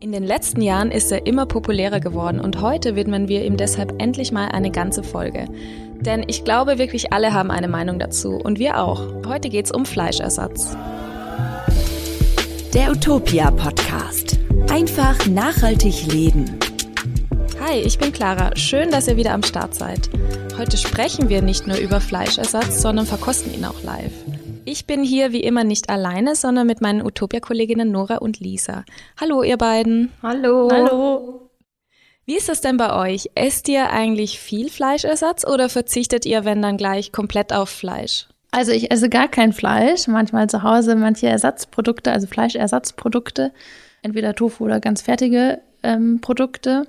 In den letzten Jahren ist er immer populärer geworden und heute widmen wir ihm deshalb endlich mal eine ganze Folge. Denn ich glaube wirklich alle haben eine Meinung dazu und wir auch. Heute geht's um Fleischersatz. Der Utopia Podcast. Einfach nachhaltig leben. Hi, ich bin Clara. Schön, dass ihr wieder am Start seid. Heute sprechen wir nicht nur über Fleischersatz, sondern verkosten ihn auch live. Ich bin hier wie immer nicht alleine, sondern mit meinen Utopia-Kolleginnen Nora und Lisa. Hallo, ihr beiden. Hallo. Hallo. Wie ist das denn bei euch? Esst ihr eigentlich viel Fleischersatz oder verzichtet ihr, wenn dann gleich, komplett auf Fleisch? Also ich esse gar kein Fleisch, manchmal zu Hause manche Ersatzprodukte, also Fleischersatzprodukte, entweder Tofu oder ganz fertige ähm, Produkte.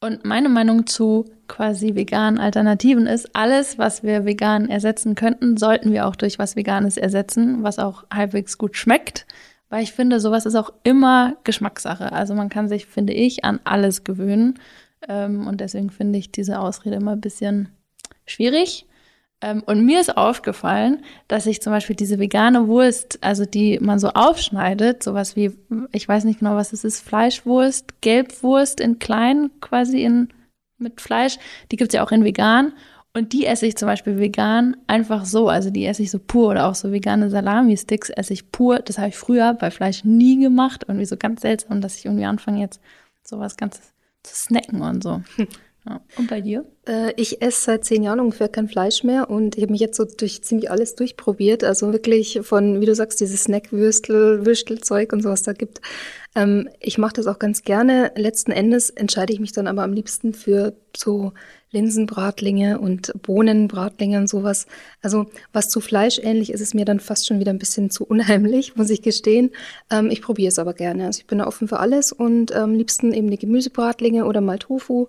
Und meine Meinung zu quasi veganen Alternativen ist, alles, was wir vegan ersetzen könnten, sollten wir auch durch was Veganes ersetzen, was auch halbwegs gut schmeckt. Weil ich finde, sowas ist auch immer Geschmackssache. Also man kann sich, finde ich, an alles gewöhnen. Ähm, und deswegen finde ich diese Ausrede immer ein bisschen schwierig. Ähm, und mir ist aufgefallen, dass ich zum Beispiel diese vegane Wurst, also die man so aufschneidet, sowas wie, ich weiß nicht genau, was es ist, Fleischwurst, Gelbwurst in klein, quasi in mit Fleisch, die gibt's ja auch in vegan. Und die esse ich zum Beispiel vegan einfach so. Also die esse ich so pur oder auch so vegane Salami-Sticks esse ich pur. Das habe ich früher bei Fleisch nie gemacht. Irgendwie so ganz seltsam, dass ich irgendwie anfange jetzt sowas Ganzes zu snacken und so. Ja. Und bei dir? Äh, ich esse seit zehn Jahren ungefähr kein Fleisch mehr und ich habe mich jetzt so durch ziemlich alles durchprobiert. Also wirklich von, wie du sagst, dieses Snackwürstel, Würstelzeug und sowas da gibt. Ähm, ich mache das auch ganz gerne. Letzten Endes entscheide ich mich dann aber am liebsten für so Linsenbratlinge und Bohnenbratlinge und sowas. Also was zu Fleisch ähnlich ist, ist mir dann fast schon wieder ein bisschen zu unheimlich, muss ich gestehen. Ähm, ich probiere es aber gerne. Also ich bin da offen für alles und am ähm, liebsten eben die Gemüsebratlinge oder mal Tofu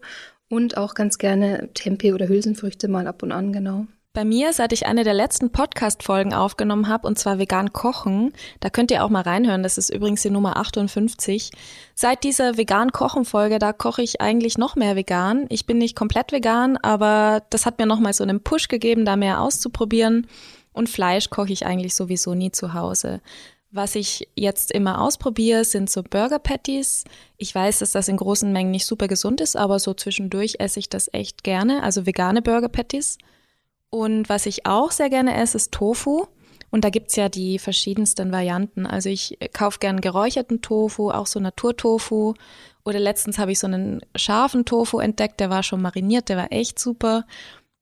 und auch ganz gerne Tempeh oder Hülsenfrüchte mal ab und an, genau. Bei mir, seit ich eine der letzten Podcast-Folgen aufgenommen habe, und zwar vegan kochen, da könnt ihr auch mal reinhören, das ist übrigens die Nummer 58. Seit dieser vegan kochen Folge, da koche ich eigentlich noch mehr vegan. Ich bin nicht komplett vegan, aber das hat mir nochmal so einen Push gegeben, da mehr auszuprobieren. Und Fleisch koche ich eigentlich sowieso nie zu Hause. Was ich jetzt immer ausprobiere, sind so Burger Patties. Ich weiß, dass das in großen Mengen nicht super gesund ist, aber so zwischendurch esse ich das echt gerne, also vegane Burger Patties. Und was ich auch sehr gerne esse, ist Tofu. Und da gibt's ja die verschiedensten Varianten. Also ich kaufe gern geräucherten Tofu, auch so Naturtofu. Oder letztens habe ich so einen scharfen Tofu entdeckt, der war schon mariniert, der war echt super.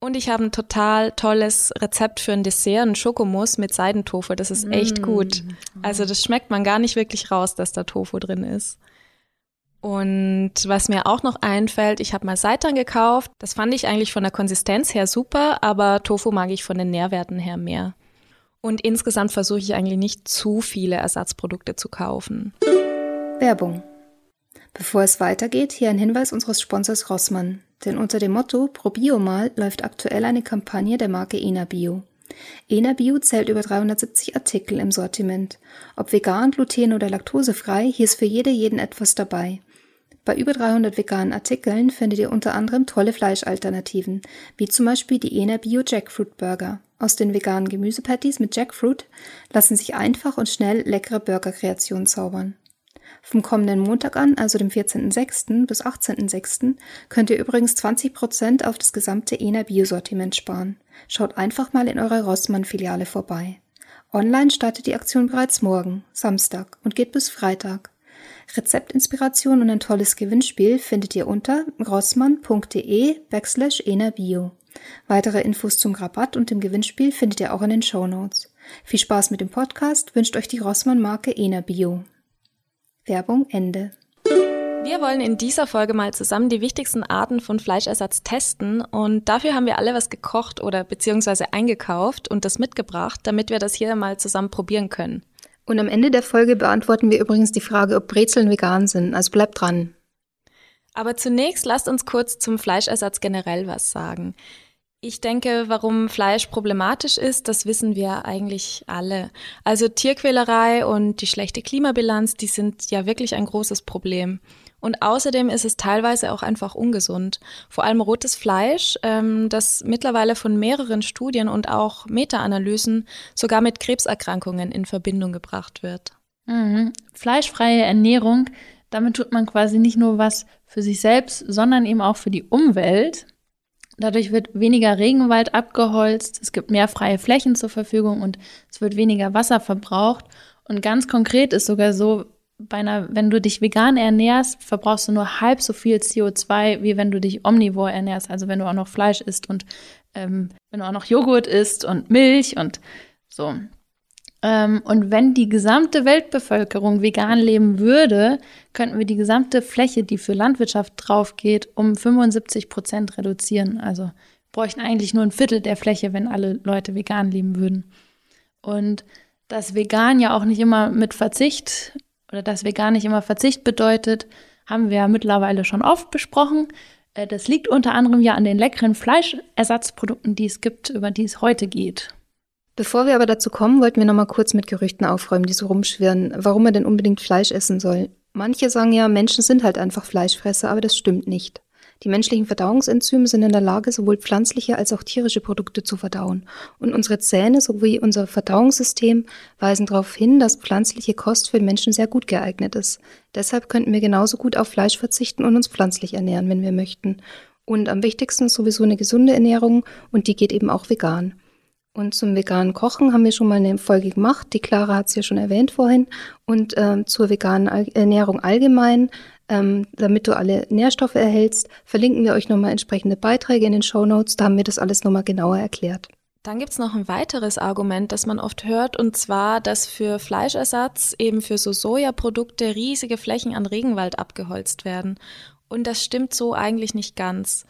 Und ich habe ein total tolles Rezept für ein Dessert, ein Schokomus mit Seidentofu. Das ist echt mm. gut. Also das schmeckt man gar nicht wirklich raus, dass da Tofu drin ist. Und was mir auch noch einfällt, ich habe mal Seitan gekauft. Das fand ich eigentlich von der Konsistenz her super, aber Tofu mag ich von den Nährwerten her mehr. Und insgesamt versuche ich eigentlich nicht zu viele Ersatzprodukte zu kaufen. Werbung. Bevor es weitergeht, hier ein Hinweis unseres Sponsors Rossmann. Denn unter dem Motto Probio mal läuft aktuell eine Kampagne der Marke Enabio. Enabio zählt über 370 Artikel im Sortiment. Ob vegan, gluten oder laktosefrei, hier ist für jede jeden etwas dabei. Bei über 300 veganen Artikeln findet ihr unter anderem tolle Fleischalternativen, wie zum Beispiel die Enabio Jackfruit Burger. Aus den veganen Gemüsepatties mit Jackfruit lassen sich einfach und schnell leckere Burgerkreationen zaubern. Vom kommenden Montag an, also dem 14.06. bis 18.06., könnt ihr übrigens 20% auf das gesamte ENA Biosortiment sparen. Schaut einfach mal in eurer Rossmann-Filiale vorbei. Online startet die Aktion bereits morgen, Samstag, und geht bis Freitag. Rezeptinspiration und ein tolles Gewinnspiel findet ihr unter rossmann.de backslash enabio. Weitere Infos zum Rabatt und dem Gewinnspiel findet ihr auch in den Show Notes. Viel Spaß mit dem Podcast wünscht euch die Rossmann-Marke Enabio. Werbung Ende. Wir wollen in dieser Folge mal zusammen die wichtigsten Arten von Fleischersatz testen und dafür haben wir alle was gekocht oder beziehungsweise eingekauft und das mitgebracht, damit wir das hier mal zusammen probieren können. Und am Ende der Folge beantworten wir übrigens die Frage, ob Brezeln vegan sind, also bleibt dran. Aber zunächst lasst uns kurz zum Fleischersatz generell was sagen. Ich denke, warum Fleisch problematisch ist, das wissen wir eigentlich alle. Also Tierquälerei und die schlechte Klimabilanz, die sind ja wirklich ein großes Problem. Und außerdem ist es teilweise auch einfach ungesund. Vor allem rotes Fleisch, ähm, das mittlerweile von mehreren Studien und auch Meta-Analysen sogar mit Krebserkrankungen in Verbindung gebracht wird. Mhm. Fleischfreie Ernährung Damit tut man quasi nicht nur was für sich selbst, sondern eben auch für die Umwelt. Dadurch wird weniger Regenwald abgeholzt, es gibt mehr freie Flächen zur Verfügung und es wird weniger Wasser verbraucht. Und ganz konkret ist sogar so, einer, wenn du dich vegan ernährst, verbrauchst du nur halb so viel CO2, wie wenn du dich omnivor ernährst, also wenn du auch noch Fleisch isst und ähm, wenn du auch noch Joghurt isst und Milch und so. Ähm, und wenn die gesamte Weltbevölkerung vegan leben würde, könnten wir die gesamte Fläche, die für Landwirtschaft draufgeht, um 75 Prozent reduzieren. Also bräuchten eigentlich nur ein Viertel der Fläche, wenn alle Leute vegan leben würden. Und dass vegan ja auch nicht immer mit Verzicht oder dass vegan nicht immer Verzicht bedeutet, haben wir ja mittlerweile schon oft besprochen. Äh, das liegt unter anderem ja an den leckeren Fleischersatzprodukten, die es gibt, über die es heute geht. Bevor wir aber dazu kommen, wollten wir noch mal kurz mit Gerüchten aufräumen, die so rumschwirren, warum man denn unbedingt Fleisch essen soll. Manche sagen ja, Menschen sind halt einfach Fleischfresser, aber das stimmt nicht. Die menschlichen Verdauungsenzyme sind in der Lage, sowohl pflanzliche als auch tierische Produkte zu verdauen. Und unsere Zähne sowie unser Verdauungssystem weisen darauf hin, dass pflanzliche Kost für den Menschen sehr gut geeignet ist. Deshalb könnten wir genauso gut auf Fleisch verzichten und uns pflanzlich ernähren, wenn wir möchten. Und am wichtigsten ist sowieso eine gesunde Ernährung und die geht eben auch vegan. Und zum veganen Kochen haben wir schon mal eine Folge gemacht. Die Clara hat es ja schon erwähnt vorhin. Und ähm, zur veganen Ernährung allgemein, ähm, damit du alle Nährstoffe erhältst, verlinken wir euch nochmal entsprechende Beiträge in den Show Notes. Da haben wir das alles nochmal genauer erklärt. Dann gibt's noch ein weiteres Argument, das man oft hört, und zwar, dass für Fleischersatz, eben für so Sojaprodukte, riesige Flächen an Regenwald abgeholzt werden. Und das stimmt so eigentlich nicht ganz.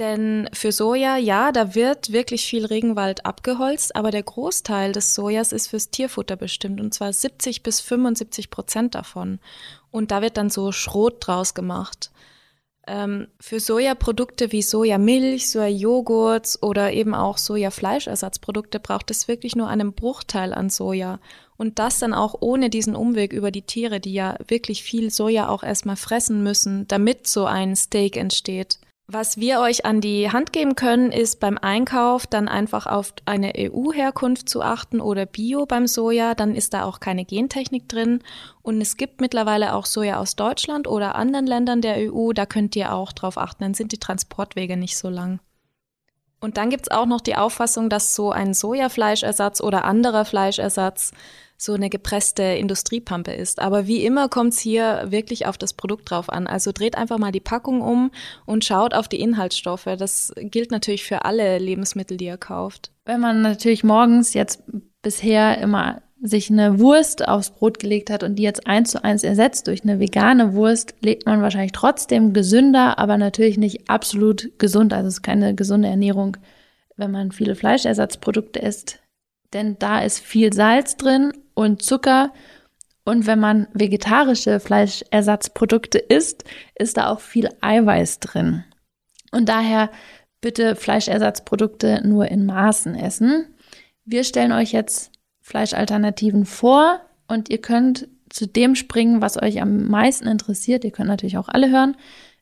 Denn für Soja, ja, da wird wirklich viel Regenwald abgeholzt, aber der Großteil des Sojas ist fürs Tierfutter bestimmt und zwar 70 bis 75 Prozent davon. Und da wird dann so Schrot draus gemacht. Ähm, für Sojaprodukte wie Sojamilch, Sojajoghurt oder eben auch Sojafleischersatzprodukte braucht es wirklich nur einen Bruchteil an Soja. Und das dann auch ohne diesen Umweg über die Tiere, die ja wirklich viel Soja auch erstmal fressen müssen, damit so ein Steak entsteht. Was wir euch an die Hand geben können, ist beim Einkauf dann einfach auf eine EU-Herkunft zu achten oder Bio beim Soja, dann ist da auch keine Gentechnik drin. Und es gibt mittlerweile auch Soja aus Deutschland oder anderen Ländern der EU, da könnt ihr auch drauf achten, dann sind die Transportwege nicht so lang. Und dann gibt's auch noch die Auffassung, dass so ein Sojafleischersatz oder anderer Fleischersatz so eine gepresste Industriepampe ist. Aber wie immer kommt es hier wirklich auf das Produkt drauf an. Also dreht einfach mal die Packung um und schaut auf die Inhaltsstoffe. Das gilt natürlich für alle Lebensmittel, die ihr kauft. Wenn man natürlich morgens jetzt bisher immer sich eine Wurst aufs Brot gelegt hat und die jetzt eins zu eins ersetzt durch eine vegane Wurst, lebt man wahrscheinlich trotzdem gesünder, aber natürlich nicht absolut gesund. Also es ist keine gesunde Ernährung, wenn man viele Fleischersatzprodukte isst. Denn da ist viel Salz drin und Zucker. Und wenn man vegetarische Fleischersatzprodukte isst, ist da auch viel Eiweiß drin. Und daher bitte Fleischersatzprodukte nur in Maßen essen. Wir stellen euch jetzt Fleischalternativen vor und ihr könnt zu dem springen, was euch am meisten interessiert. Ihr könnt natürlich auch alle hören.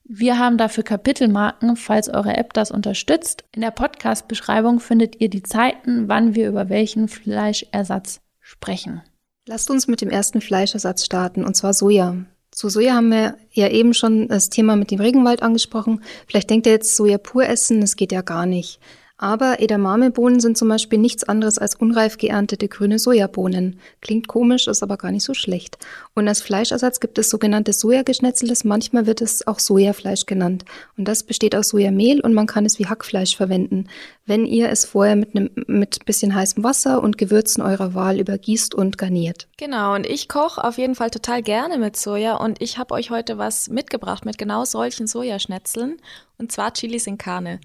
Wir haben dafür Kapitelmarken, falls eure App das unterstützt. In der Podcast-Beschreibung findet ihr die Zeiten, wann wir über welchen Fleischersatz sprechen. Lasst uns mit dem ersten Fleischersatz starten, und zwar Soja. Zu Soja haben wir ja eben schon das Thema mit dem Regenwald angesprochen. Vielleicht denkt ihr jetzt Soja pur essen, das geht ja gar nicht. Aber Edamame-Bohnen sind zum Beispiel nichts anderes als unreif geerntete grüne Sojabohnen. Klingt komisch, ist aber gar nicht so schlecht. Und als Fleischersatz gibt es sogenannte Sojageschnetzeltes, manchmal wird es auch Sojafleisch genannt. Und das besteht aus Sojamehl und man kann es wie Hackfleisch verwenden, wenn ihr es vorher mit einem mit bisschen heißem Wasser und Gewürzen eurer Wahl übergießt und garniert. Genau, und ich koche auf jeden Fall total gerne mit Soja und ich habe euch heute was mitgebracht mit genau solchen Sojaschnetzeln und zwar Chilis in Carne.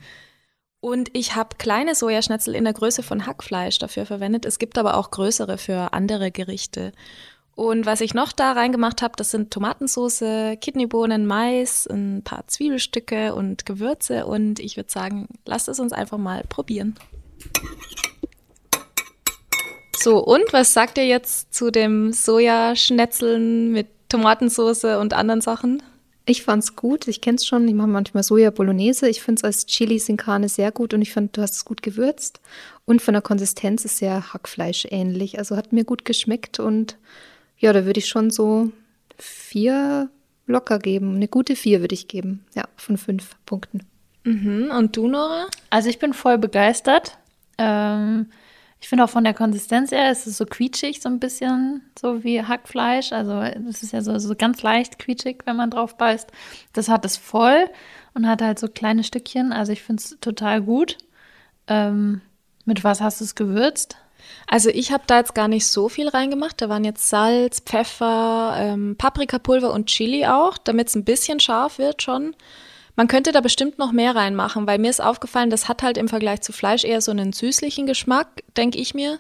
Und ich habe kleine Sojaschnitzel in der Größe von Hackfleisch dafür verwendet. Es gibt aber auch größere für andere Gerichte. Und was ich noch da reingemacht habe, das sind Tomatensauce, Kidneybohnen, Mais, ein paar Zwiebelstücke und Gewürze. Und ich würde sagen, lasst es uns einfach mal probieren. So, und was sagt ihr jetzt zu dem Sojaschnetzeln mit Tomatensauce und anderen Sachen? Ich fand's gut. Ich kenn's schon. Ich mache manchmal Soja Bolognese. Ich finde es als Chili sin Carne sehr gut und ich fand, du hast es gut gewürzt. Und von der Konsistenz ist sehr Hackfleisch ähnlich. Also hat mir gut geschmeckt und ja, da würde ich schon so vier locker geben. Eine gute vier würde ich geben. Ja, von fünf Punkten. Mhm. Und du, Nora? Also ich bin voll begeistert. Ähm, ich finde auch von der Konsistenz her, es ist so quietschig, so ein bisschen, so wie Hackfleisch. Also es ist ja so, so ganz leicht quietschig, wenn man drauf beißt. Das hat es voll und hat halt so kleine Stückchen. Also ich finde es total gut. Ähm, mit was hast du es gewürzt? Also ich habe da jetzt gar nicht so viel reingemacht. Da waren jetzt Salz, Pfeffer, ähm, Paprikapulver und Chili auch, damit es ein bisschen scharf wird schon. Man könnte da bestimmt noch mehr reinmachen, weil mir ist aufgefallen, das hat halt im Vergleich zu Fleisch eher so einen süßlichen Geschmack, denke ich mir.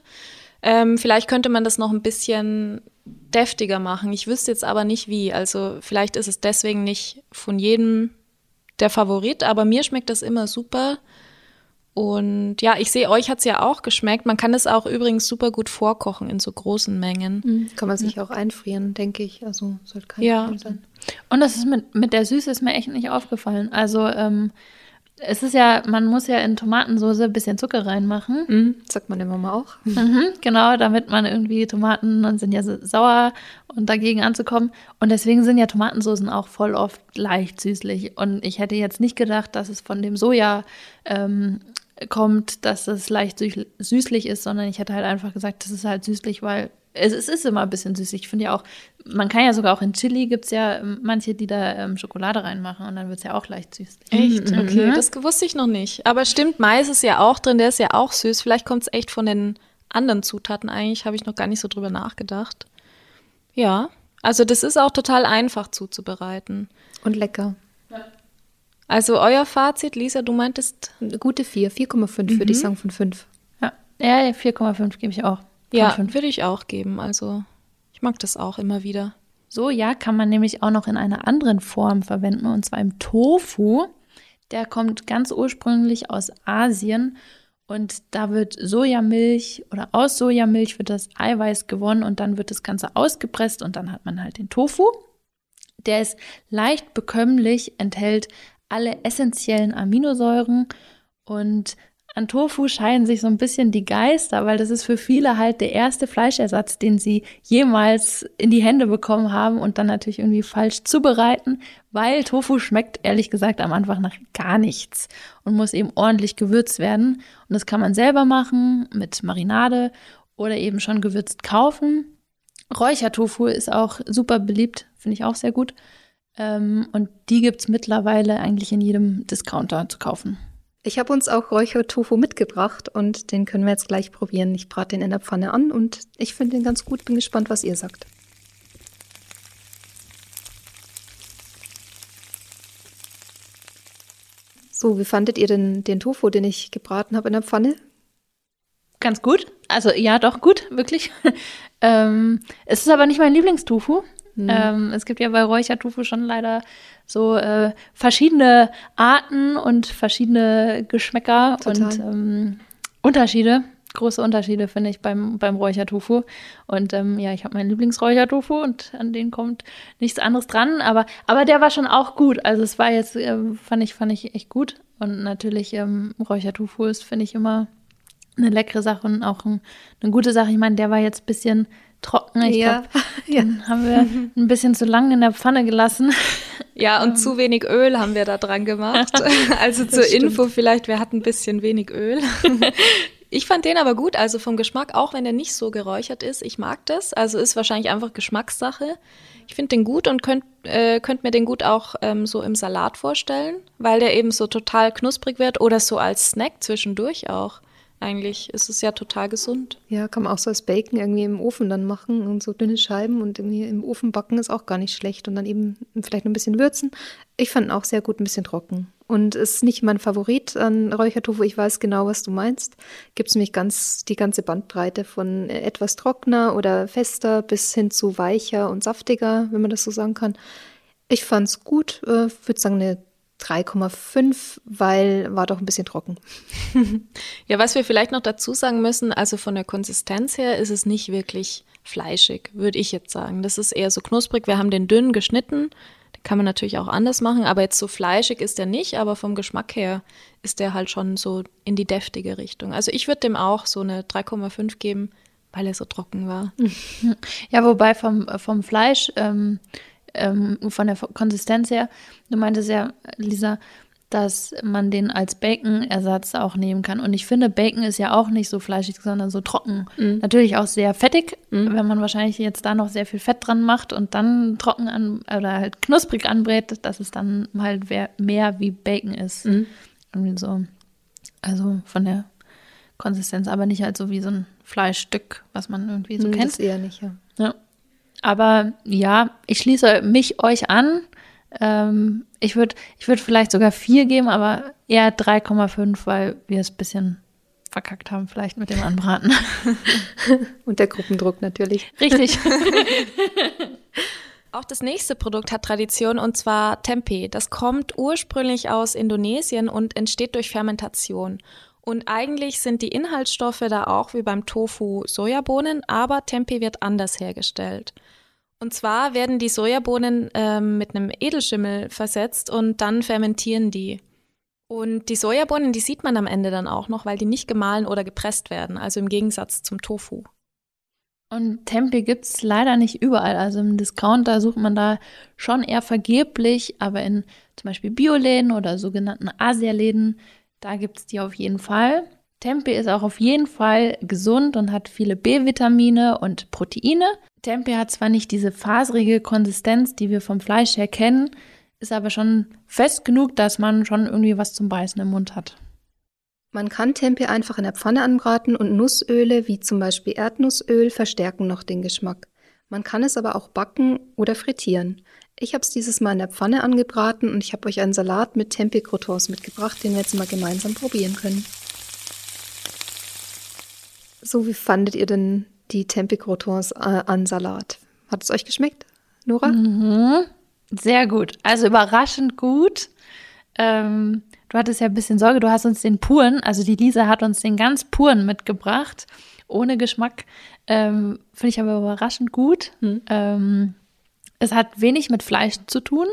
Ähm, vielleicht könnte man das noch ein bisschen deftiger machen. Ich wüsste jetzt aber nicht wie. Also vielleicht ist es deswegen nicht von jedem der Favorit, aber mir schmeckt das immer super. Und ja, ich sehe, euch hat's ja auch geschmeckt. Man kann es auch übrigens super gut vorkochen in so großen Mengen. Mhm. Kann man sich auch einfrieren, denke ich. Also sollte kein Ja. Problem sein. Und das ist mit, mit der Süße ist mir echt nicht aufgefallen. Also ähm, es ist ja, man muss ja in Tomatensauce ein bisschen Zucker reinmachen. Mhm. Sagt meine Mama auch. Mhm, genau, damit man irgendwie Tomaten und sind ja so sauer und dagegen anzukommen. Und deswegen sind ja Tomatensoßen auch voll oft leicht süßlich. Und ich hätte jetzt nicht gedacht, dass es von dem Soja ähm, kommt, dass es leicht süß- süßlich ist, sondern ich hätte halt einfach gesagt, das ist halt süßlich, weil es, es ist immer ein bisschen süßlich. Ich finde ja auch, man kann ja sogar auch in Chili gibt es ja ähm, manche, die da ähm, Schokolade reinmachen und dann wird es ja auch leicht süßlich. Echt? Okay, das wusste ich noch nicht. Aber stimmt, Mais ist ja auch drin, der ist ja auch süß. Vielleicht kommt es echt von den anderen Zutaten eigentlich, habe ich noch gar nicht so drüber nachgedacht. Ja, also das ist auch total einfach zuzubereiten. Und lecker. Also euer Fazit, Lisa, du meintest, Eine gute vier. 4,5 würde ich sagen von fünf. Ja, ja 4,5 gebe ich auch. Von ja, fünf. würde ich auch geben. Also ich mag das auch immer wieder. Soja kann man nämlich auch noch in einer anderen Form verwenden, und zwar im Tofu. Der kommt ganz ursprünglich aus Asien und da wird Sojamilch oder aus Sojamilch wird das Eiweiß gewonnen und dann wird das Ganze ausgepresst und dann hat man halt den Tofu. Der ist leicht bekömmlich, enthält alle essentiellen Aminosäuren und an Tofu scheiden sich so ein bisschen die Geister, weil das ist für viele halt der erste Fleischersatz, den sie jemals in die Hände bekommen haben und dann natürlich irgendwie falsch zubereiten, weil Tofu schmeckt ehrlich gesagt am Anfang nach gar nichts und muss eben ordentlich gewürzt werden. Und das kann man selber machen mit Marinade oder eben schon gewürzt kaufen. Räuchertofu ist auch super beliebt, finde ich auch sehr gut. Ähm, und die gibt's mittlerweile eigentlich in jedem Discounter zu kaufen. Ich habe uns auch Räuchertofu mitgebracht und den können wir jetzt gleich probieren. Ich brate den in der Pfanne an und ich finde den ganz gut. Bin gespannt, was ihr sagt. So, wie fandet ihr denn den Tofu, den ich gebraten habe in der Pfanne? Ganz gut. Also ja, doch gut, wirklich. ähm, es ist aber nicht mein Lieblingstofu. Ähm, es gibt ja bei Räuchertofu schon leider so äh, verschiedene Arten und verschiedene Geschmäcker Total. und ähm, Unterschiede. Große Unterschiede finde ich beim, beim Räuchertofu. Und ähm, ja, ich habe meinen Lieblingsräuchertofu und an den kommt nichts anderes dran. Aber, aber der war schon auch gut. Also es war jetzt, ähm, fand ich, fand ich echt gut. Und natürlich ähm, Räuchertofu ist, finde ich, immer eine leckere Sache und auch ein, eine gute Sache. Ich meine, der war jetzt ein bisschen. Ich Ja. glaube, den haben wir ein bisschen zu lange in der Pfanne gelassen. Ja, und zu wenig Öl haben wir da dran gemacht. Also zur Info vielleicht, wir hatten ein bisschen wenig Öl. Ich fand den aber gut, also vom Geschmack, auch wenn er nicht so geräuchert ist. Ich mag das. Also ist wahrscheinlich einfach Geschmackssache. Ich finde den gut und könnt, äh, könnt mir den gut auch ähm, so im Salat vorstellen, weil der eben so total knusprig wird oder so als Snack zwischendurch auch. Eigentlich ist es ja total gesund. Ja, kann man auch so als Bacon irgendwie im Ofen dann machen und so dünne Scheiben und irgendwie im Ofen backen ist auch gar nicht schlecht und dann eben vielleicht noch ein bisschen würzen. Ich fand auch sehr gut, ein bisschen trocken. Und ist nicht mein Favorit an Räuchertofu. Ich weiß genau, was du meinst. Gibt es nämlich ganz die ganze Bandbreite von etwas trockener oder fester bis hin zu weicher und saftiger, wenn man das so sagen kann. Ich fand's gut. äh, Würde sagen eine 3,5, weil war doch ein bisschen trocken. Ja, was wir vielleicht noch dazu sagen müssen, also von der Konsistenz her ist es nicht wirklich fleischig, würde ich jetzt sagen. Das ist eher so knusprig. Wir haben den dünn geschnitten. Den kann man natürlich auch anders machen, aber jetzt so fleischig ist der nicht, aber vom Geschmack her ist der halt schon so in die deftige Richtung. Also ich würde dem auch so eine 3,5 geben, weil er so trocken war. Ja, wobei vom, vom Fleisch ähm, ähm, von der Konsistenz her. Du meintest ja, Lisa, dass man den als Bacon-Ersatz auch nehmen kann. Und ich finde, Bacon ist ja auch nicht so fleischig, sondern so trocken. Mhm. Natürlich auch sehr fettig, mhm. wenn man wahrscheinlich jetzt da noch sehr viel Fett dran macht und dann trocken an oder halt knusprig anbrät, dass es dann halt mehr wie Bacon ist. Mhm. Irgendwie so. Also von der Konsistenz, aber nicht halt so wie so ein Fleischstück, was man irgendwie so mhm, kennt. Das eher nicht, ja. ja. Aber ja, ich schließe mich euch an. Ähm, ich würde ich würd vielleicht sogar vier geben, aber eher 3,5, weil wir es ein bisschen verkackt haben, vielleicht mit dem Anbraten. Und der Gruppendruck natürlich. Richtig. Auch das nächste Produkt hat Tradition und zwar Tempeh. Das kommt ursprünglich aus Indonesien und entsteht durch Fermentation. Und eigentlich sind die Inhaltsstoffe da auch wie beim Tofu Sojabohnen, aber Tempeh wird anders hergestellt. Und zwar werden die Sojabohnen ähm, mit einem Edelschimmel versetzt und dann fermentieren die. Und die Sojabohnen, die sieht man am Ende dann auch noch, weil die nicht gemahlen oder gepresst werden, also im Gegensatz zum Tofu. Und Tempeh gibt es leider nicht überall. Also im Discounter sucht man da schon eher vergeblich, aber in zum Beispiel Bioläden oder sogenannten Asialäden, da gibt es die auf jeden Fall. Tempeh ist auch auf jeden Fall gesund und hat viele B-Vitamine und Proteine. Tempeh hat zwar nicht diese faserige Konsistenz, die wir vom Fleisch her kennen, ist aber schon fest genug, dass man schon irgendwie was zum Beißen im Mund hat. Man kann Tempeh einfach in der Pfanne anbraten und Nussöle wie zum Beispiel Erdnussöl verstärken noch den Geschmack. Man kann es aber auch backen oder frittieren. Ich habe es dieses Mal in der Pfanne angebraten und ich habe euch einen Salat mit Tempeh-Croutons mitgebracht, den wir jetzt mal gemeinsam probieren können. So, wie fandet ihr denn die Tempeh-Croutons äh, an Salat. Hat es euch geschmeckt, Nora? Mhm. Sehr gut. Also überraschend gut. Ähm, du hattest ja ein bisschen Sorge, du hast uns den puren, also die Lisa hat uns den ganz puren mitgebracht, ohne Geschmack. Ähm, Finde ich aber überraschend gut. Mhm. Ähm, es hat wenig mit Fleisch zu tun,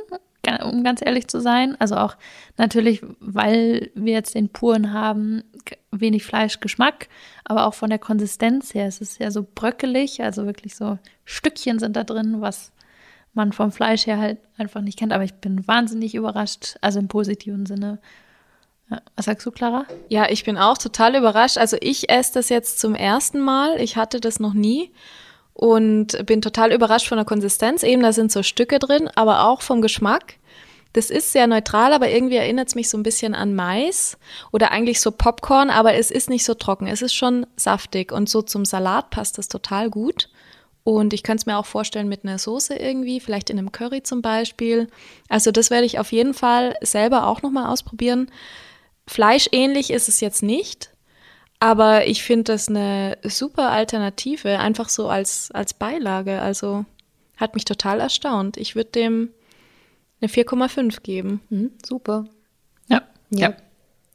um ganz ehrlich zu sein. Also auch natürlich, weil wir jetzt den puren haben, wenig Fleischgeschmack, aber auch von der Konsistenz her. Es ist ja so bröckelig, also wirklich so Stückchen sind da drin, was man vom Fleisch her halt einfach nicht kennt. Aber ich bin wahnsinnig überrascht, also im positiven Sinne. Was sagst du, Clara? Ja, ich bin auch total überrascht. Also ich esse das jetzt zum ersten Mal. Ich hatte das noch nie und bin total überrascht von der Konsistenz. Eben, da sind so Stücke drin, aber auch vom Geschmack. Das ist sehr neutral, aber irgendwie erinnert es mich so ein bisschen an Mais oder eigentlich so Popcorn, aber es ist nicht so trocken. Es ist schon saftig und so zum Salat passt das total gut. Und ich könnte es mir auch vorstellen mit einer Soße irgendwie, vielleicht in einem Curry zum Beispiel. Also das werde ich auf jeden Fall selber auch nochmal ausprobieren. Fleischähnlich ist es jetzt nicht, aber ich finde das eine super Alternative, einfach so als, als Beilage. Also hat mich total erstaunt. Ich würde dem eine 4,5 geben. Mhm, super. Ja. ja.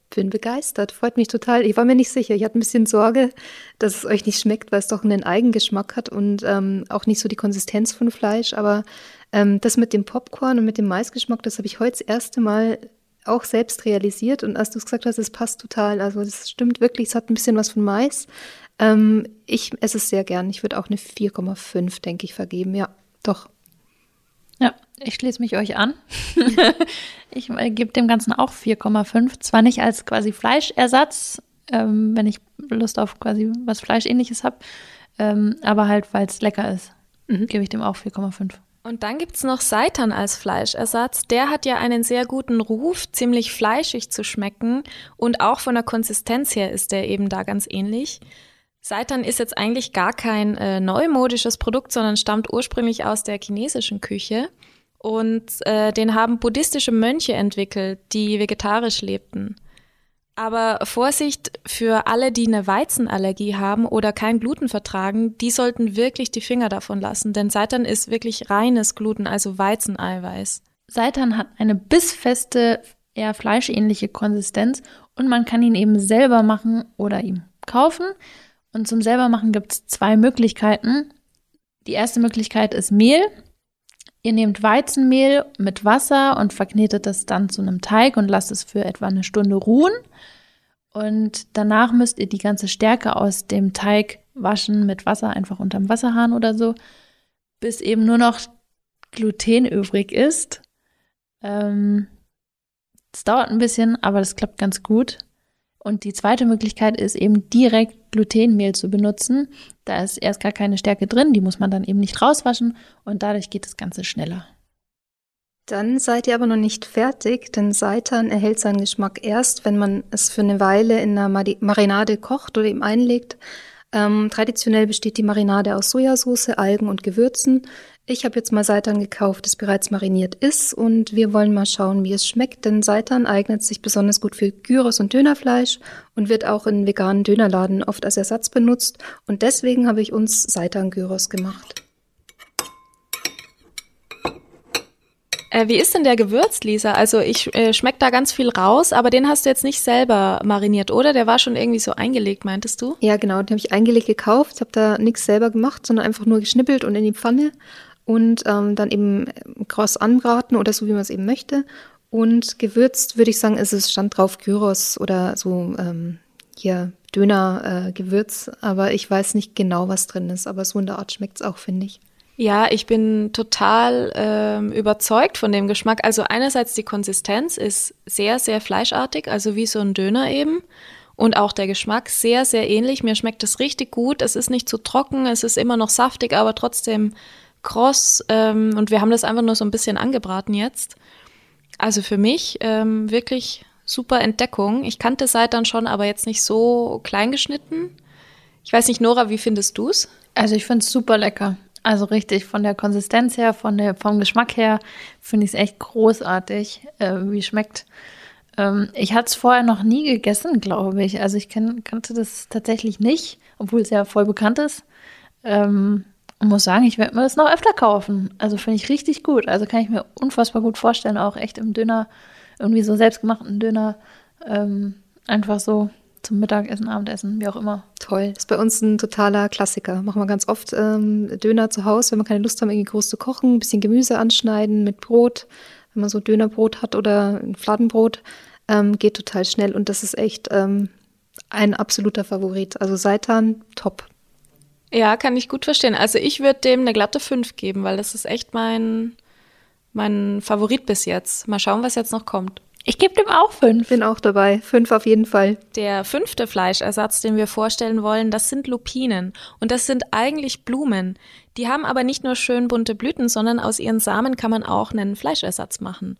Bin begeistert. Freut mich total. Ich war mir nicht sicher. Ich hatte ein bisschen Sorge, dass es euch nicht schmeckt, weil es doch einen Eigengeschmack hat und ähm, auch nicht so die Konsistenz von Fleisch. Aber ähm, das mit dem Popcorn und mit dem Maisgeschmack, das habe ich heute das erste Mal auch selbst realisiert. Und als du es gesagt hast, es passt total. Also das stimmt wirklich. Es hat ein bisschen was von Mais. Ähm, ich esse es sehr gern. Ich würde auch eine 4,5, denke ich, vergeben. Ja, doch. Ja, ich schließe mich euch an. ich äh, gebe dem Ganzen auch 4,5. Zwar nicht als quasi Fleischersatz, ähm, wenn ich Lust auf quasi was Fleischähnliches habe, ähm, aber halt, weil es lecker ist, mhm. gebe ich dem auch 4,5. Und dann gibt es noch Seitan als Fleischersatz. Der hat ja einen sehr guten Ruf, ziemlich fleischig zu schmecken und auch von der Konsistenz her ist der eben da ganz ähnlich. Seitan ist jetzt eigentlich gar kein äh, neumodisches Produkt, sondern stammt ursprünglich aus der chinesischen Küche. Und äh, den haben buddhistische Mönche entwickelt, die vegetarisch lebten. Aber Vorsicht für alle, die eine Weizenallergie haben oder kein Gluten vertragen, die sollten wirklich die Finger davon lassen, denn Seitan ist wirklich reines Gluten, also Weizeneiweiß. Seitan hat eine bissfeste, eher fleischähnliche Konsistenz und man kann ihn eben selber machen oder ihm kaufen. Und zum selbermachen gibt es zwei Möglichkeiten. Die erste Möglichkeit ist Mehl. Ihr nehmt Weizenmehl mit Wasser und verknetet es dann zu einem Teig und lasst es für etwa eine Stunde ruhen. Und danach müsst ihr die ganze Stärke aus dem Teig waschen mit Wasser, einfach unterm Wasserhahn oder so, bis eben nur noch Gluten übrig ist. Ähm, es dauert ein bisschen, aber das klappt ganz gut. Und die zweite Möglichkeit ist eben direkt Glutenmehl zu benutzen. Da ist erst gar keine Stärke drin, die muss man dann eben nicht rauswaschen und dadurch geht das Ganze schneller. Dann seid ihr aber noch nicht fertig, denn Seitan erhält seinen Geschmack erst, wenn man es für eine Weile in einer Marinade kocht oder eben einlegt. Ähm, traditionell besteht die Marinade aus Sojasauce, Algen und Gewürzen. Ich habe jetzt mal Seitan gekauft, das bereits mariniert ist und wir wollen mal schauen, wie es schmeckt, denn Seitan eignet sich besonders gut für Gyros und Dönerfleisch und wird auch in veganen Dönerladen oft als Ersatz benutzt und deswegen habe ich uns Seitan-Gyros gemacht. Äh, wie ist denn der gewürzt, Lisa? Also ich äh, schmeck da ganz viel raus, aber den hast du jetzt nicht selber mariniert, oder? Der war schon irgendwie so eingelegt, meintest du? Ja, genau, den habe ich eingelegt gekauft, habe da nichts selber gemacht, sondern einfach nur geschnippelt und in die Pfanne und ähm, dann eben kross anbraten oder so, wie man es eben möchte. Und gewürzt würde ich sagen, ist es stand drauf Gyros oder so ähm, hier Döner-Gewürz, äh, aber ich weiß nicht genau, was drin ist. Aber so in der Art schmeckt es auch, finde ich. Ja, ich bin total ähm, überzeugt von dem Geschmack. Also einerseits die Konsistenz ist sehr, sehr fleischartig, also wie so ein Döner eben. Und auch der Geschmack sehr, sehr ähnlich. Mir schmeckt es richtig gut. Es ist nicht zu trocken, es ist immer noch saftig, aber trotzdem kross. Ähm, und wir haben das einfach nur so ein bisschen angebraten jetzt. Also für mich ähm, wirklich super Entdeckung. Ich kannte Seitan schon, aber jetzt nicht so klein geschnitten. Ich weiß nicht, Nora, wie findest du es? Also ich finde es super lecker. Also richtig, von der Konsistenz her, von der, vom Geschmack her, finde ich es echt großartig, äh, wie schmeckt. Ähm, ich hatte es vorher noch nie gegessen, glaube ich. Also ich kenn, kannte das tatsächlich nicht, obwohl es ja voll bekannt ist. Ähm, muss sagen, ich werde mir das noch öfter kaufen. Also finde ich richtig gut. Also kann ich mir unfassbar gut vorstellen, auch echt im Döner, irgendwie so selbstgemachten Döner, ähm, einfach so zum Mittagessen, Abendessen, wie auch immer. Toll. Das ist bei uns ein totaler Klassiker. Machen wir ganz oft ähm, Döner zu Hause, wenn wir keine Lust haben, irgendwie groß zu kochen, ein bisschen Gemüse anschneiden mit Brot, wenn man so Dönerbrot hat oder ein Fladenbrot, ähm, geht total schnell und das ist echt ähm, ein absoluter Favorit. Also Seitan, top. Ja, kann ich gut verstehen. Also ich würde dem eine glatte 5 geben, weil das ist echt mein, mein Favorit bis jetzt. Mal schauen, was jetzt noch kommt. Ich gebe dem auch fünf. Bin auch dabei. Fünf auf jeden Fall. Der fünfte Fleischersatz, den wir vorstellen wollen, das sind Lupinen. Und das sind eigentlich Blumen. Die haben aber nicht nur schön bunte Blüten, sondern aus ihren Samen kann man auch einen Fleischersatz machen.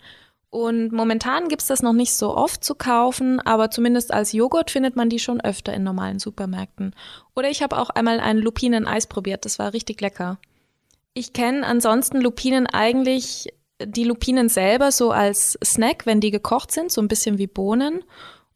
Und momentan gibt's das noch nicht so oft zu kaufen, aber zumindest als Joghurt findet man die schon öfter in normalen Supermärkten. Oder ich habe auch einmal ein Lupinen-Eis probiert, das war richtig lecker. Ich kenne ansonsten Lupinen eigentlich die Lupinen selber so als Snack, wenn die gekocht sind, so ein bisschen wie Bohnen.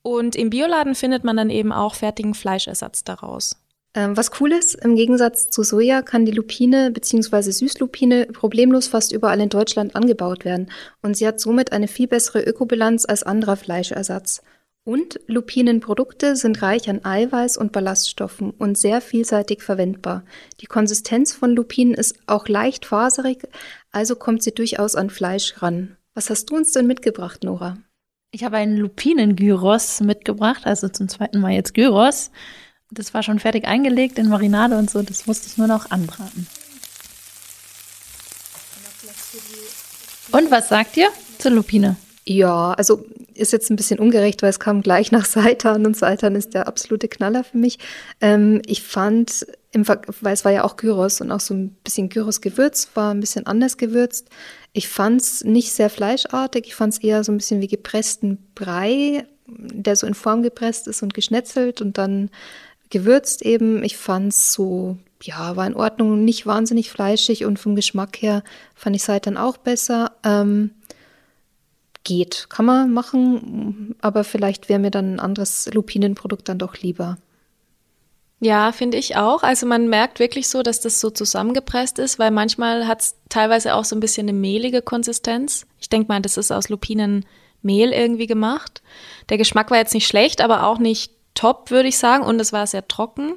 Und im Bioladen findet man dann eben auch fertigen Fleischersatz daraus. Ähm, was cool ist, im Gegensatz zu Soja kann die Lupine bzw. Süßlupine problemlos fast überall in Deutschland angebaut werden und sie hat somit eine viel bessere Ökobilanz als anderer Fleischersatz. Und Lupinenprodukte sind reich an Eiweiß und Ballaststoffen und sehr vielseitig verwendbar. Die Konsistenz von Lupinen ist auch leicht faserig, also kommt sie durchaus an Fleisch ran. Was hast du uns denn mitgebracht, Nora? Ich habe einen Lupinen-Gyros mitgebracht, also zum zweiten Mal jetzt Gyros. Das war schon fertig eingelegt in Marinade und so, das musste ich nur noch anbraten. Und was sagt ihr zur Lupine? Ja, also ist jetzt ein bisschen ungerecht, weil es kam gleich nach Seitan und Seitan ist der absolute Knaller für mich. Ähm, ich fand, im Ver weil es war ja auch Gyros und auch so ein bisschen Gyros-Gewürz, war ein bisschen anders gewürzt. Ich fand es nicht sehr fleischartig, ich fand es eher so ein bisschen wie gepressten Brei, der so in Form gepresst ist und geschnetzelt und dann gewürzt eben. Ich fand es so, ja, war in Ordnung, nicht wahnsinnig fleischig und vom Geschmack her fand ich Seitan auch besser. Ähm, geht. Kann man machen, aber vielleicht wäre mir dann ein anderes Lupinenprodukt dann doch lieber. Ja, finde ich auch. Also man merkt wirklich so, dass das so zusammengepresst ist, weil manchmal hat es teilweise auch so ein bisschen eine mehlige Konsistenz. Ich denke mal, das ist aus Lupinenmehl irgendwie gemacht. Der Geschmack war jetzt nicht schlecht, aber auch nicht top, würde ich sagen. Und es war sehr trocken.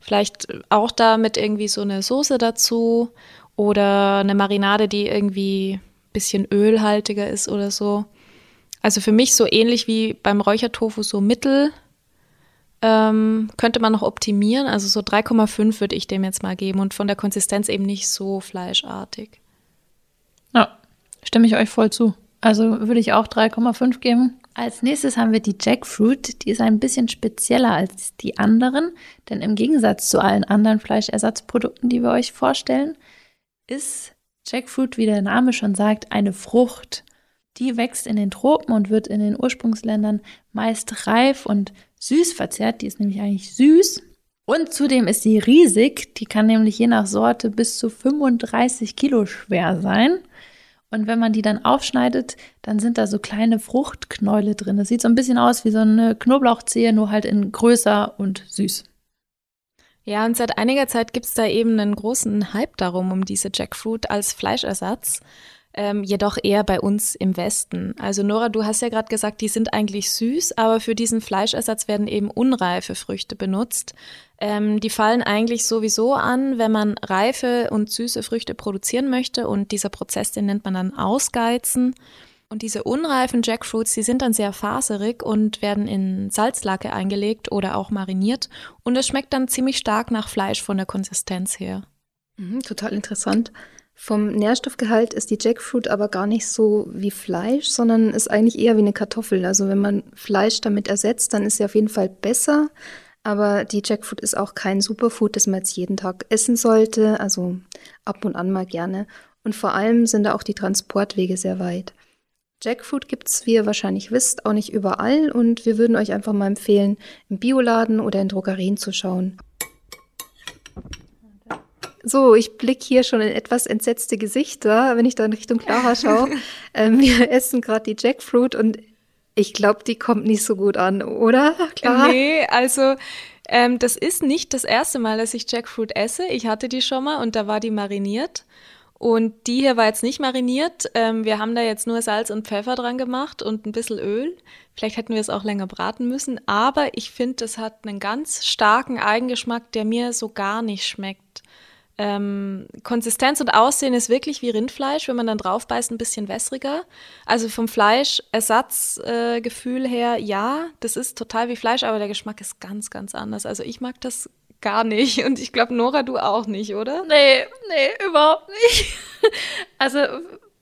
Vielleicht auch da mit irgendwie so eine Soße dazu oder eine Marinade, die irgendwie bisschen ölhaltiger ist oder so. Also für mich so ähnlich wie beim Räuchertofu so mittel. Ähm, könnte man noch optimieren. Also so 3,5 würde ich dem jetzt mal geben und von der Konsistenz eben nicht so fleischartig. Ja, stimme ich euch voll zu. Also würde ich auch 3,5 geben. Als nächstes haben wir die Jackfruit. Die ist ein bisschen spezieller als die anderen, denn im Gegensatz zu allen anderen Fleischersatzprodukten, die wir euch vorstellen, ist Jackfruit, wie der Name schon sagt, eine Frucht. Die wächst in den Tropen und wird in den Ursprungsländern meist reif und süß verzehrt. Die ist nämlich eigentlich süß. Und zudem ist sie riesig. Die kann nämlich je nach Sorte bis zu 35 Kilo schwer sein. Und wenn man die dann aufschneidet, dann sind da so kleine Fruchtknäule drin. Das sieht so ein bisschen aus wie so eine Knoblauchzehe, nur halt in größer und süß. Ja, und seit einiger Zeit gibt's da eben einen großen Hype darum, um diese Jackfruit als Fleischersatz ähm, jedoch eher bei uns im Westen. Also Nora, du hast ja gerade gesagt, die sind eigentlich süß, aber für diesen Fleischersatz werden eben unreife Früchte benutzt. Ähm, die fallen eigentlich sowieso an, wenn man reife und süße Früchte produzieren möchte und dieser Prozess, den nennt man dann Ausgeizen. Und diese unreifen Jackfruits, die sind dann sehr faserig und werden in Salzlake eingelegt oder auch mariniert. Und es schmeckt dann ziemlich stark nach Fleisch von der Konsistenz her. Mhm, total interessant. Vom Nährstoffgehalt ist die Jackfruit aber gar nicht so wie Fleisch, sondern ist eigentlich eher wie eine Kartoffel. Also wenn man Fleisch damit ersetzt, dann ist sie auf jeden Fall besser. Aber die Jackfruit ist auch kein Superfood, das man jetzt jeden Tag essen sollte. Also ab und an mal gerne. Und vor allem sind da auch die Transportwege sehr weit. Jackfruit gibt's, wie ihr wahrscheinlich wisst, auch nicht überall und wir würden euch einfach mal empfehlen, im Bioladen oder in Drogerien zu schauen. So, ich blicke hier schon in etwas entsetzte Gesichter, wenn ich da in Richtung Clara schaue. ähm, wir essen gerade die Jackfruit und ich glaube, die kommt nicht so gut an, oder, Clara? Nee, also ähm, das ist nicht das erste Mal, dass ich Jackfruit esse. Ich hatte die schon mal und da war die mariniert. Und die hier war jetzt nicht mariniert. Ähm, wir haben da jetzt nur Salz und Pfeffer dran gemacht und ein bisschen Öl. Vielleicht hätten wir es auch länger braten müssen. Aber ich finde, das hat einen ganz starken Eigengeschmack, der mir so gar nicht schmeckt. Ähm, Konsistenz und Aussehen ist wirklich wie Rindfleisch, wenn man dann drauf beißt, ein bisschen wässriger. Also vom Fleischersatzgefühl äh, her, ja, das ist total wie Fleisch, aber der Geschmack ist ganz, ganz anders. Also ich mag das gar nicht und ich glaube, Nora, du auch nicht, oder? Nee, nee, überhaupt nicht. Also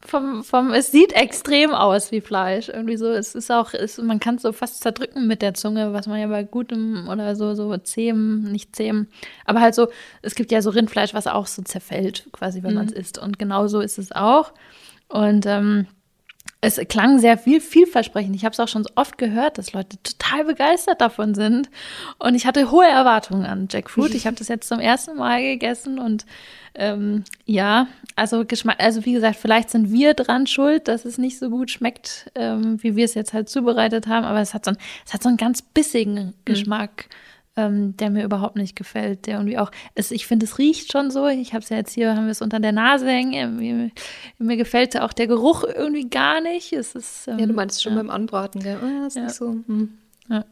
vom, vom, es sieht extrem aus wie Fleisch. Irgendwie so, es ist auch, es, man kann es so fast zerdrücken mit der Zunge, was man ja bei gutem oder so, so zähem, nicht zähem. Aber halt so, es gibt ja so Rindfleisch, was auch so zerfällt, quasi, wenn mhm. man es isst. Und genau so ist es auch. Und ähm, es klang sehr viel, vielversprechend. Ich habe es auch schon so oft gehört, dass Leute total begeistert davon sind. Und ich hatte hohe Erwartungen an Jackfruit. Ich habe das jetzt zum ersten Mal gegessen und ähm, ja, also Geschmack, also wie gesagt, vielleicht sind wir dran schuld, dass es nicht so gut schmeckt, ähm, wie wir es jetzt halt zubereitet haben. Aber es hat so, ein, es hat so einen ganz bissigen mhm. Ähm, der mir überhaupt nicht gefällt. Der irgendwie auch, es, ich finde, es riecht schon so. Ich habe es ja jetzt hier, haben wir es unter der Nase hängen. Mir, mir gefällt auch der Geruch irgendwie gar nicht. Es ist, ähm, ja, du meinst schon ja. beim Anbraten, gell? Oh, ja, ist ja. nicht so. Hm. Ja.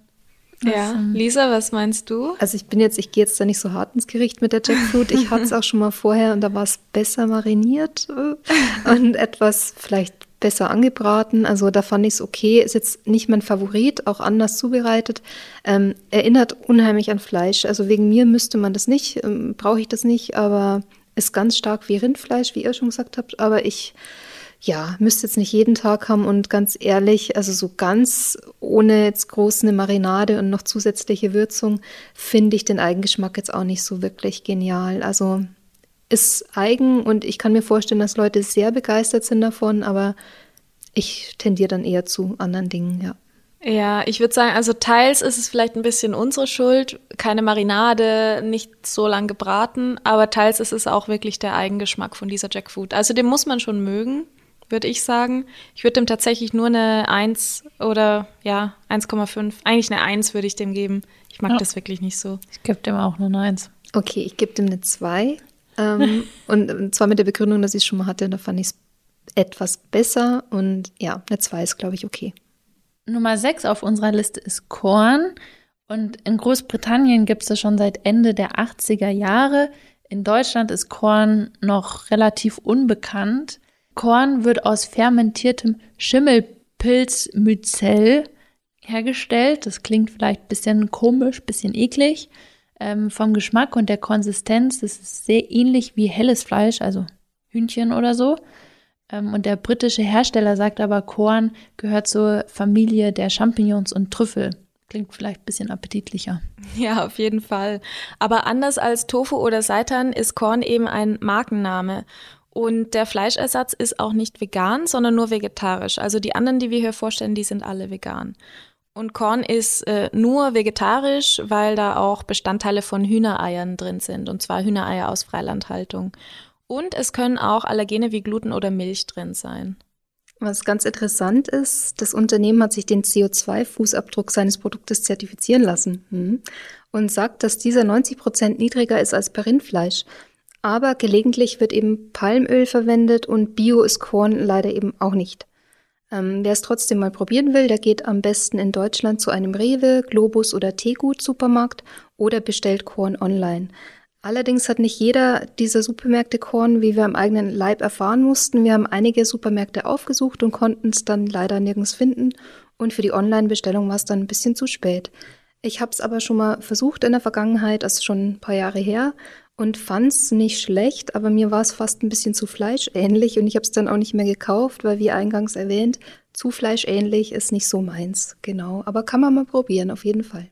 Ja, ähm, Lisa, was meinst du? Also ich bin jetzt, ich gehe jetzt da nicht so hart ins Gericht mit der Jackfruit. Ich hatte es auch schon mal vorher und da war es besser mariniert äh, und etwas vielleicht besser angebraten. Also da fand ich es okay. Ist jetzt nicht mein Favorit, auch anders zubereitet. Ähm, erinnert unheimlich an Fleisch. Also wegen mir müsste man das nicht, ähm, brauche ich das nicht, aber ist ganz stark wie Rindfleisch, wie ihr schon gesagt habt. Aber ich, ja, müsste jetzt nicht jeden Tag haben und ganz ehrlich, also so ganz ohne jetzt groß eine Marinade und noch zusätzliche Würzung, finde ich den Eigengeschmack jetzt auch nicht so wirklich genial. Also ist eigen und ich kann mir vorstellen, dass Leute sehr begeistert sind davon, aber ich tendiere dann eher zu anderen Dingen, ja. Ja, ich würde sagen, also teils ist es vielleicht ein bisschen unsere Schuld, keine Marinade, nicht so lang gebraten, aber teils ist es auch wirklich der Eigengeschmack von dieser Jackfood. Also den muss man schon mögen, würde ich sagen. Ich würde dem tatsächlich nur eine 1 oder ja, 1,5, eigentlich eine 1 würde ich dem geben. Ich mag ja. das wirklich nicht so. Ich gebe dem auch nur eine 1. Okay, ich gebe dem eine 2. Ähm, und zwar mit der Begründung, dass ich es schon mal hatte, da fand ich es etwas besser und ja, eine 2 ist, glaube ich, okay. Nummer 6 auf unserer Liste ist Korn. Und in Großbritannien gibt es das schon seit Ende der 80er Jahre. In Deutschland ist Korn noch relativ unbekannt. Korn wird aus fermentiertem Schimmelpilzmycel hergestellt. Das klingt vielleicht ein bisschen komisch, ein bisschen eklig ähm, vom Geschmack und der Konsistenz. Es ist sehr ähnlich wie helles Fleisch, also Hühnchen oder so. Ähm, und der britische Hersteller sagt aber, Korn gehört zur Familie der Champignons und Trüffel. Klingt vielleicht ein bisschen appetitlicher. Ja, auf jeden Fall. Aber anders als Tofu oder Seitan ist Korn eben ein Markenname. Und der Fleischersatz ist auch nicht vegan, sondern nur vegetarisch. Also die anderen, die wir hier vorstellen, die sind alle vegan. Und Korn ist äh, nur vegetarisch, weil da auch Bestandteile von Hühnereiern drin sind, und zwar Hühnereier aus Freilandhaltung. Und es können auch Allergene wie Gluten oder Milch drin sein. Was ganz interessant ist, das Unternehmen hat sich den CO2-Fußabdruck seines Produktes zertifizieren lassen hm, und sagt, dass dieser 90 Prozent niedriger ist als bei Rindfleisch. Aber gelegentlich wird eben Palmöl verwendet und Bio ist Korn leider eben auch nicht. Ähm, wer es trotzdem mal probieren will, der geht am besten in Deutschland zu einem Rewe, Globus oder Teegut Supermarkt oder bestellt Korn online. Allerdings hat nicht jeder dieser Supermärkte Korn, wie wir am eigenen Leib erfahren mussten. Wir haben einige Supermärkte aufgesucht und konnten es dann leider nirgends finden. Und für die Online-Bestellung war es dann ein bisschen zu spät. Ich habe es aber schon mal versucht in der Vergangenheit, ist schon ein paar Jahre her, und fand es nicht schlecht, aber mir war es fast ein bisschen zu fleischähnlich und ich habe es dann auch nicht mehr gekauft, weil wie eingangs erwähnt, zu fleischähnlich ist nicht so meins, genau. Aber kann man mal probieren, auf jeden Fall.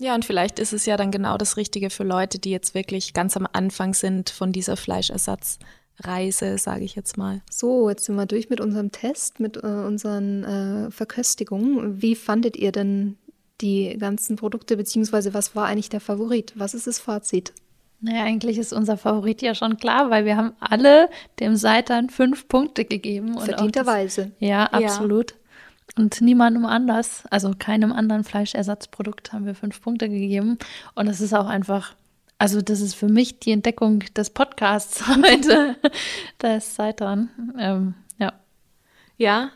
Ja, und vielleicht ist es ja dann genau das Richtige für Leute, die jetzt wirklich ganz am Anfang sind von dieser Fleischersatzreise, sage ich jetzt mal. So, jetzt sind wir durch mit unserem Test, mit äh, unseren äh, Verköstigungen. Wie fandet ihr denn die ganzen Produkte, beziehungsweise was war eigentlich der Favorit? Was ist das Fazit? Naja, eigentlich ist unser Favorit ja schon klar, weil wir haben alle dem Seitan fünf Punkte gegeben. Verdienterweise. Ja, absolut. Ja. Und niemandem anders, also keinem anderen Fleischersatzprodukt haben wir fünf Punkte gegeben. Und das ist auch einfach, also das ist für mich die Entdeckung des Podcasts heute, das Seitan. Ähm, ja. Ja,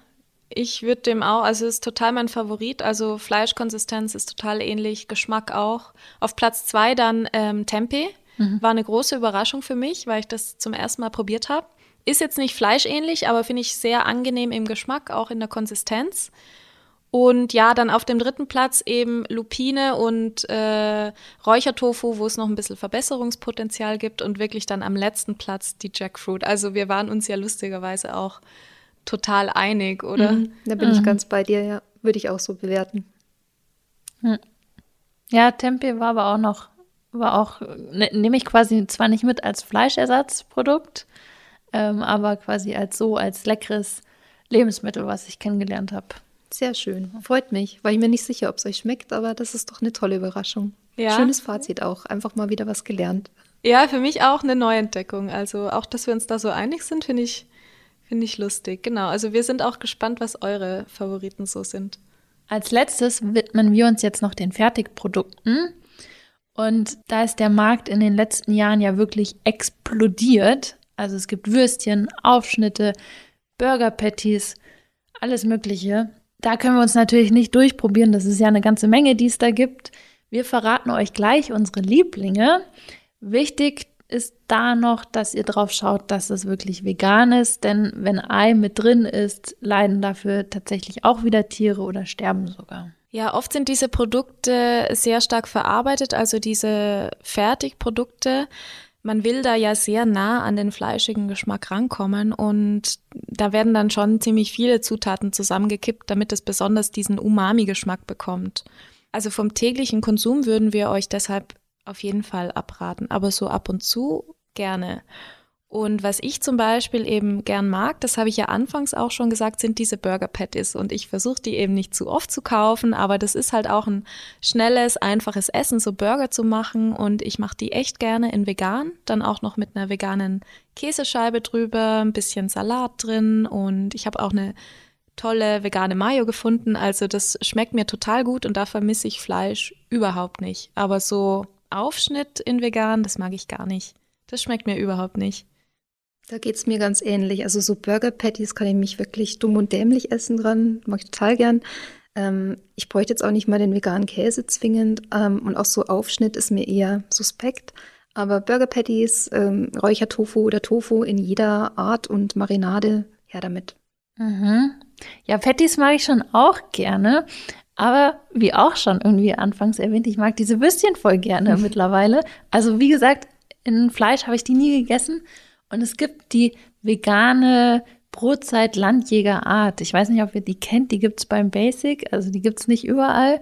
ich würde dem auch, also ist total mein Favorit. Also Fleischkonsistenz ist total ähnlich, Geschmack auch. Auf Platz zwei dann ähm, Tempeh. Mhm. War eine große Überraschung für mich, weil ich das zum ersten Mal probiert habe. Ist jetzt nicht fleischähnlich, aber finde ich sehr angenehm im Geschmack, auch in der Konsistenz. Und ja, dann auf dem dritten Platz eben Lupine und äh, Räuchertofu, wo es noch ein bisschen Verbesserungspotenzial gibt. Und wirklich dann am letzten Platz die Jackfruit. Also wir waren uns ja lustigerweise auch total einig, oder? Mhm, da bin mhm. ich ganz bei dir, ja. Würde ich auch so bewerten. Ja, Tempeh war aber auch noch, war auch, ne, nehme ich quasi zwar nicht mit als Fleischersatzprodukt, ähm, aber quasi als so, als leckeres Lebensmittel, was ich kennengelernt habe. Sehr schön. Freut mich. War ich mir nicht sicher, ob es euch schmeckt, aber das ist doch eine tolle Überraschung. Ja. Schönes Fazit auch. Einfach mal wieder was gelernt. Ja, für mich auch eine Neuentdeckung. Also auch, dass wir uns da so einig sind, finde ich, finde ich lustig. Genau. Also wir sind auch gespannt, was eure Favoriten so sind. Als letztes widmen wir uns jetzt noch den Fertigprodukten. Und da ist der Markt in den letzten Jahren ja wirklich explodiert. Also es gibt Würstchen, Aufschnitte, Burger Patties, alles Mögliche. Da können wir uns natürlich nicht durchprobieren. Das ist ja eine ganze Menge, die es da gibt. Wir verraten euch gleich unsere Lieblinge. Wichtig ist da noch, dass ihr drauf schaut, dass es wirklich vegan ist, denn wenn Ei mit drin ist, leiden dafür tatsächlich auch wieder Tiere oder sterben sogar. Ja, oft sind diese Produkte sehr stark verarbeitet, also diese Fertigprodukte man will da ja sehr nah an den fleischigen Geschmack rankommen und da werden dann schon ziemlich viele Zutaten zusammengekippt, damit es besonders diesen Umami-Geschmack bekommt. Also vom täglichen Konsum würden wir euch deshalb auf jeden Fall abraten, aber so ab und zu gerne. Und was ich zum Beispiel eben gern mag, das habe ich ja anfangs auch schon gesagt, sind diese Burger Patties. Und ich versuche die eben nicht zu oft zu kaufen, aber das ist halt auch ein schnelles, einfaches Essen, so Burger zu machen. Und ich mache die echt gerne in vegan, dann auch noch mit einer veganen Käsescheibe drüber, ein bisschen Salat drin und ich habe auch eine tolle vegane Mayo gefunden. Also das schmeckt mir total gut und da vermisse ich Fleisch überhaupt nicht. Aber so Aufschnitt in vegan, das mag ich gar nicht. Das schmeckt mir überhaupt nicht. Da geht es mir ganz ähnlich. Also so Burger Patties kann ich mich wirklich dumm und dämlich essen dran. Mag ich total gern. Ähm, ich bräuchte jetzt auch nicht mal den veganen Käse zwingend. Ähm, und auch so Aufschnitt ist mir eher suspekt. Aber Burger Patties, ähm, Räuchertofu oder Tofu in jeder Art und Marinade, ja damit. Mhm. Ja, Patties mag ich schon auch gerne. Aber wie auch schon irgendwie anfangs erwähnt, ich mag diese Würstchen voll gerne mittlerweile. Also wie gesagt, in Fleisch habe ich die nie gegessen. Und es gibt die vegane Brotzeit Landjäger Art. Ich weiß nicht, ob ihr die kennt, die gibt's beim Basic, also die gibt's nicht überall.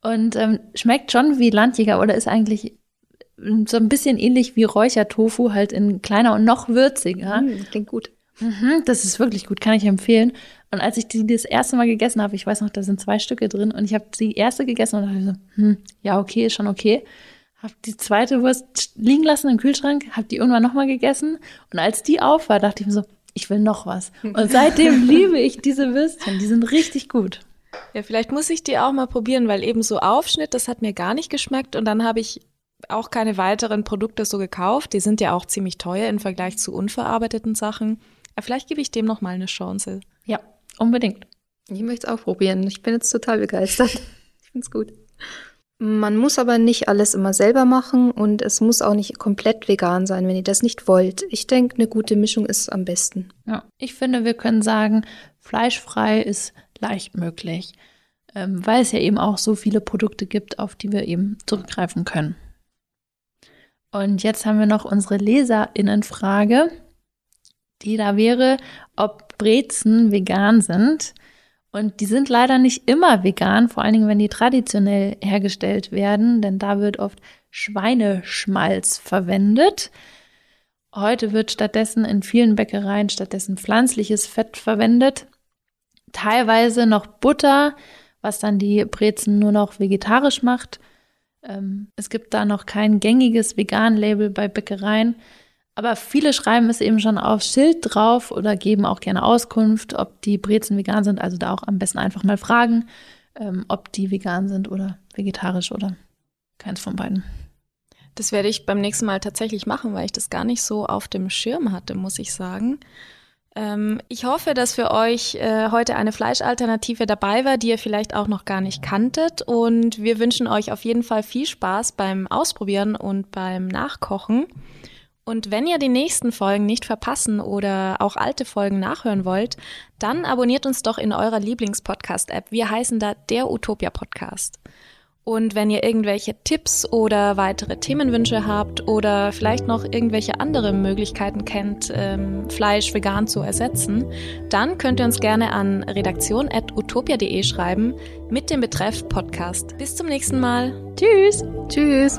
Und ähm, schmeckt schon wie Landjäger oder ist eigentlich so ein bisschen ähnlich wie Räuchertofu, halt in kleiner und noch würziger. Mm, klingt gut. Mhm, das ist wirklich gut, kann ich empfehlen. Und als ich die das erste Mal gegessen habe, ich weiß noch, da sind zwei Stücke drin und ich habe die erste gegessen und dachte so, hm, ja, okay, ist schon okay. Hab die zweite Wurst liegen lassen im Kühlschrank, hab die irgendwann nochmal gegessen und als die auf war, dachte ich mir so, ich will noch was. Und seitdem liebe ich diese Würstchen, die sind richtig gut. Ja, vielleicht muss ich die auch mal probieren, weil eben so Aufschnitt, das hat mir gar nicht geschmeckt und dann habe ich auch keine weiteren Produkte so gekauft. Die sind ja auch ziemlich teuer im Vergleich zu unverarbeiteten Sachen. Aber vielleicht gebe ich dem noch mal eine Chance. Ja, unbedingt. Ich möchte es auch probieren. Ich bin jetzt total begeistert. Ich finde es gut. Man muss aber nicht alles immer selber machen und es muss auch nicht komplett vegan sein, wenn ihr das nicht wollt. Ich denke, eine gute Mischung ist am besten. Ja, ich finde, wir können sagen, fleischfrei ist leicht möglich, ähm, weil es ja eben auch so viele Produkte gibt, auf die wir eben zurückgreifen können. Und jetzt haben wir noch unsere Leserinnenfrage, die da wäre, ob Brezen vegan sind. Und die sind leider nicht immer vegan, vor allen Dingen, wenn die traditionell hergestellt werden, denn da wird oft Schweineschmalz verwendet. Heute wird stattdessen in vielen Bäckereien stattdessen pflanzliches Fett verwendet. Teilweise noch Butter, was dann die Brezen nur noch vegetarisch macht. Ähm, es gibt da noch kein gängiges Vegan-Label bei Bäckereien. Aber viele schreiben es eben schon auf Schild drauf oder geben auch gerne Auskunft, ob die Brezen vegan sind. Also da auch am besten einfach mal fragen, ähm, ob die vegan sind oder vegetarisch oder keins von beiden. Das werde ich beim nächsten Mal tatsächlich machen, weil ich das gar nicht so auf dem Schirm hatte, muss ich sagen. Ähm, ich hoffe, dass für euch äh, heute eine Fleischalternative dabei war, die ihr vielleicht auch noch gar nicht kanntet. Und wir wünschen euch auf jeden Fall viel Spaß beim Ausprobieren und beim Nachkochen. Und wenn ihr die nächsten Folgen nicht verpassen oder auch alte Folgen nachhören wollt, dann abonniert uns doch in eurer Lieblingspodcast-App. Wir heißen da der Utopia Podcast. Und wenn ihr irgendwelche Tipps oder weitere Themenwünsche habt oder vielleicht noch irgendwelche andere Möglichkeiten kennt, ähm, Fleisch vegan zu ersetzen, dann könnt ihr uns gerne an redaktion.utopia.de schreiben mit dem Betreff Podcast. Bis zum nächsten Mal. Tschüss. Tschüss.